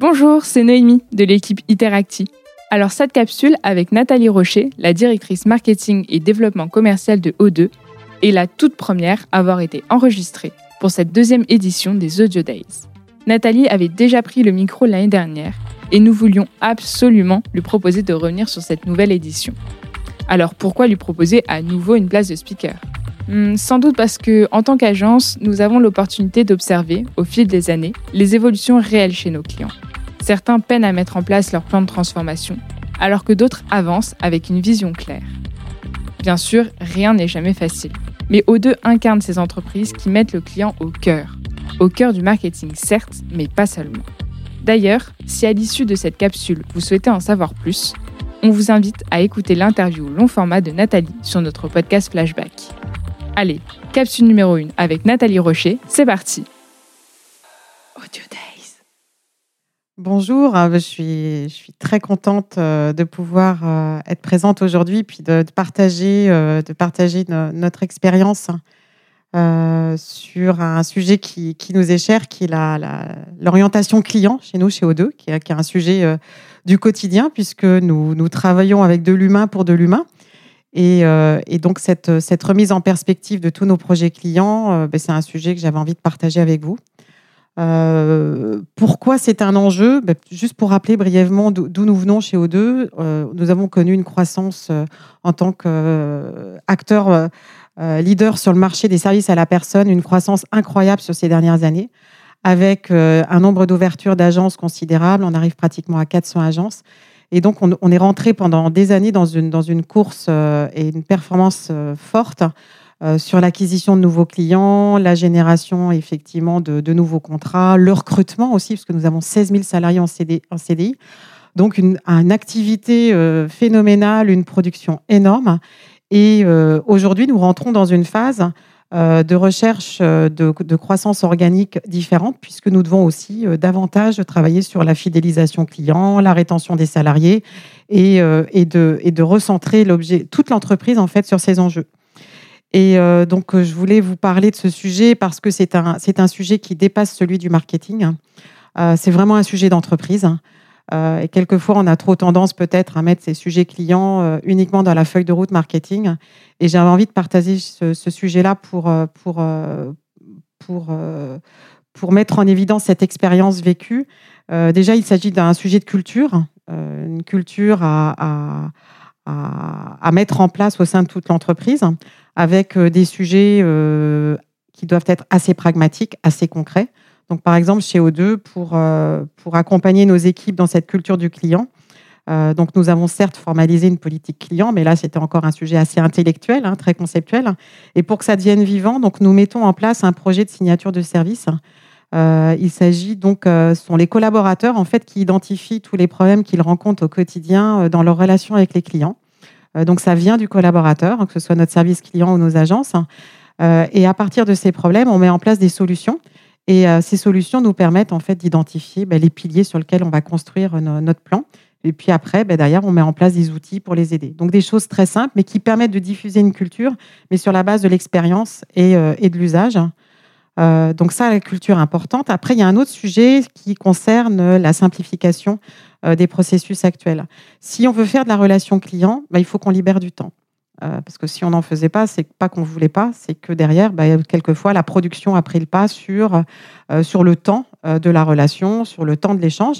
Bonjour, c'est Noémie de l'équipe Interacti. Alors cette capsule avec Nathalie Rocher, la directrice marketing et développement commercial de O2, est la toute première à avoir été enregistrée pour cette deuxième édition des Audio Days. Nathalie avait déjà pris le micro l'année dernière et nous voulions absolument lui proposer de revenir sur cette nouvelle édition. Alors pourquoi lui proposer à nouveau une place de speaker? Hmm, Sans doute parce que, en tant qu'agence, nous avons l'opportunité d'observer, au fil des années, les évolutions réelles chez nos clients. Certains peinent à mettre en place leur plan de transformation, alors que d'autres avancent avec une vision claire. Bien sûr, rien n'est jamais facile, mais O2 incarne ces entreprises qui mettent le client au cœur. Au cœur du marketing, certes, mais pas seulement. D'ailleurs, si à l'issue de cette capsule, vous souhaitez en savoir plus, on vous invite à écouter l'interview long format de Nathalie sur notre podcast Flashback. Allez, capsule numéro 1 avec Nathalie Rocher, c'est parti Audio Days Bonjour, euh, je suis, je suis très contente euh, de pouvoir euh, être présente aujourd'hui puis de, partager, de partager notre expérience sur un sujet qui, qui, nous est cher, qui est l'orientation client chez nous, chez O2, qui est, qui est un sujet du quotidien, puisque nous, nous travaillons avec de l'humain pour de l'humain. Et, euh, et, donc, cette, remise en perspective de tous nos projets clients, euh, ben, c'est un sujet que j'avais envie de partager avec vous. Euh, pourquoi c'est un enjeu? Ben, Juste pour rappeler brièvement d'où nous venons chez O2, nous avons connu une croissance en tant qu'acteur leader sur le marché des services à la personne, une croissance incroyable sur ces dernières années avec un nombre d'ouvertures d'agences considérable. On arrive pratiquement à 400 agences. Et donc, on, est rentré pendant des années dans une, dans une course euh, et une performance euh, forte sur l'acquisition de nouveaux clients, la génération effectivement de, nouveaux contrats, le recrutement aussi, parce que nous avons 16 000 salariés en, en CDI. Donc, une, une activité phénoménale, une production énorme. Et aujourd'hui, nous rentrons dans une phase euh, de recherche euh, de, croissance organique différente, puisque nous devons aussi euh, davantage travailler sur la fidélisation client, la rétention des salariés et, et, de, et de, recentrer toute l'entreprise en fait sur ces enjeux. Et donc, je voulais vous parler de ce sujet parce que c'est un, un sujet qui dépasse celui du marketing. c'est vraiment un sujet d'entreprise. Euh, et quelquefois, on a trop tendance peut-être à mettre ces sujets clients euh, uniquement dans la feuille de route marketing. Et j'avais envie de partager ce, sujet-là pour, euh, pour, pour, pour mettre en évidence cette expérience vécue. déjà, il s'agit d'un sujet de culture, une culture à, à, à, mettre en place au sein de toute l'entreprise, avec des sujets qui doivent être assez pragmatiques, assez concrets. Donc, par exemple, chez O2, pour, euh, pour accompagner nos équipes dans cette culture du client, euh, donc nous avons certes formalisé une politique client, mais là c'était encore un sujet assez intellectuel, hein, très conceptuel. Et pour que ça devienne vivant, donc nous mettons en place un projet de signature de service. Euh, il s'agit donc, ce sont les collaborateurs en fait qui identifient tous les problèmes qu'ils rencontrent au quotidien dans leur relation avec les clients. donc ça vient du collaborateur, que ce soit notre service client ou nos agences. et à partir de ces problèmes, on met en place des solutions et euh, ces solutions nous permettent en fait d'identifier ben, les piliers sur lesquels on va construire notre plan. Et puis après, ben, derrière, on met en place des outils pour les aider. Donc des choses très simples, mais qui permettent de diffuser une culture, mais sur la base de l'expérience et, euh, de l'usage. Euh, donc ça, la culture importante. Après, il y a un autre sujet qui concerne la simplification des processus actuels. Si on veut faire de la relation client, ben, il faut qu'on libère du temps. Euh, parce que si on n'en faisait pas, c'est pas qu'on voulait pas, c'est que derrière, bah, quelquefois, la production a pris le pas sur, euh, sur le temps euh, de la relation, sur le temps de l'échange.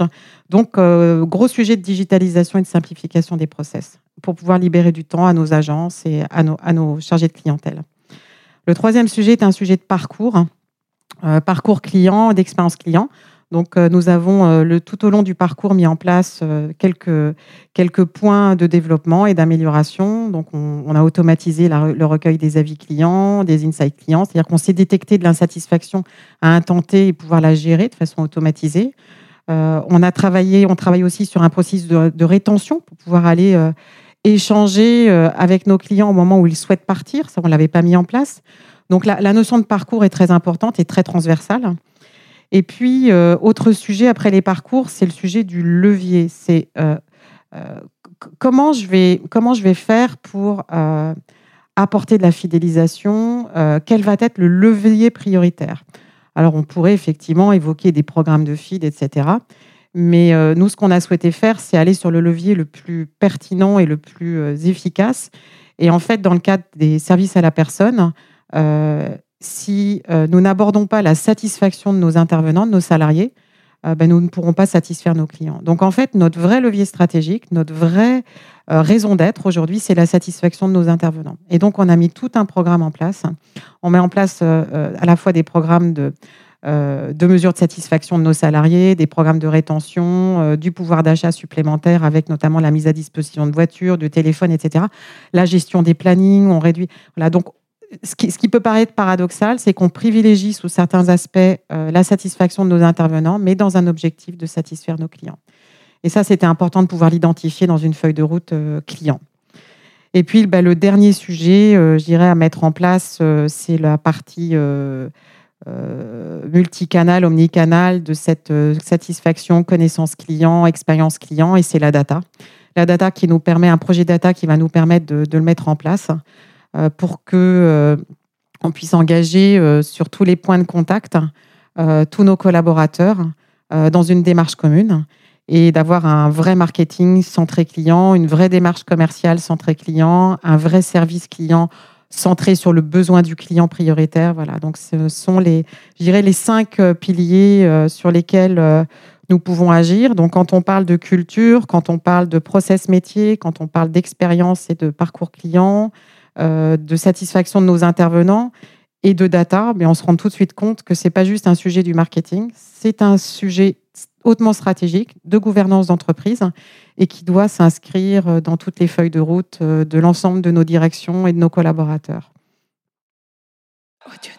Donc, gros sujet de digitalisation et de simplification des process pour pouvoir libérer du temps à nos agences et à nos, à nos chargés de clientèle. Le troisième sujet est un sujet de parcours, parcours client, d'expérience client. Donc, euh, nous avons euh, tout au long du parcours mis en place euh, quelques, points de développement et d'amélioration. Donc, on, a automatisé le recueil des avis clients, des insights clients, c'est-à-dire qu'on s'est détecté de l'insatisfaction à un et pouvoir la gérer de façon automatisée. on a travaillé, on travaille aussi sur un processus de, rétention pour pouvoir aller échanger avec nos clients au moment où ils souhaitent partir. Ça, on l'avait pas mis en place. Donc, la notion de parcours est très importante et très transversale. Et puis, euh, autre sujet après les parcours, c'est le sujet du levier. C'est euh, euh, comment, comment je vais faire pour apporter de la fidélisation Quel va être le levier prioritaire? Alors, on pourrait effectivement évoquer des programmes de feed, etc. Mais nous, ce qu'on a souhaité faire, c'est aller sur le levier le plus pertinent et le plus efficace. Et en fait, dans le cadre des services à la personne, si nous n'abordons pas la satisfaction de nos intervenants, de nos salariés, ben, nous ne pourrons pas satisfaire nos clients. Donc en fait, notre vrai levier stratégique, notre vraie raison d'être aujourd'hui, c'est la satisfaction de nos intervenants. Et donc on a mis tout un programme en place. On met en place à la fois des programmes de, de mesures de satisfaction de nos salariés, des programmes de rétention, du pouvoir d'achat supplémentaire avec notamment la mise à disposition de voitures, de téléphones, etc. La gestion des plannings, on réduit. Voilà, donc ce qui, peut paraître paradoxal, c'est qu'on privilégie sous certains aspects euh, la satisfaction de nos intervenants, mais dans un objectif de satisfaire nos clients. Et ça, c'était important de pouvoir l'identifier dans une feuille de route euh, client. Et puis, bah, le dernier sujet, euh, à mettre en place, c'est la partie multicanal, omnicanal de cette satisfaction, connaissance client, expérience client, et c'est la data. La data qui nous permet, un projet data qui va nous permettre de le mettre en place. Euh, pour que euh, on puisse engager euh, sur tous les points de contact tous nos collaborateurs dans une démarche commune et d'avoir un vrai marketing centré client, une vraie démarche commerciale centrée client, un vrai service client centré sur le besoin du client prioritaire. Voilà, donc ce sont les, les cinq piliers sur lesquels nous pouvons agir. Donc quand on parle de culture, quand on parle de process métier, quand on parle d'expérience et de parcours client, de satisfaction de nos intervenants et de data, mais on se rend tout de suite compte que ce n'est pas juste un sujet du marketing, c'est un sujet hautement stratégique de gouvernance d'entreprise et qui doit s'inscrire dans toutes les feuilles de route euh, de l'ensemble de nos directions et de nos collaborateurs. Audio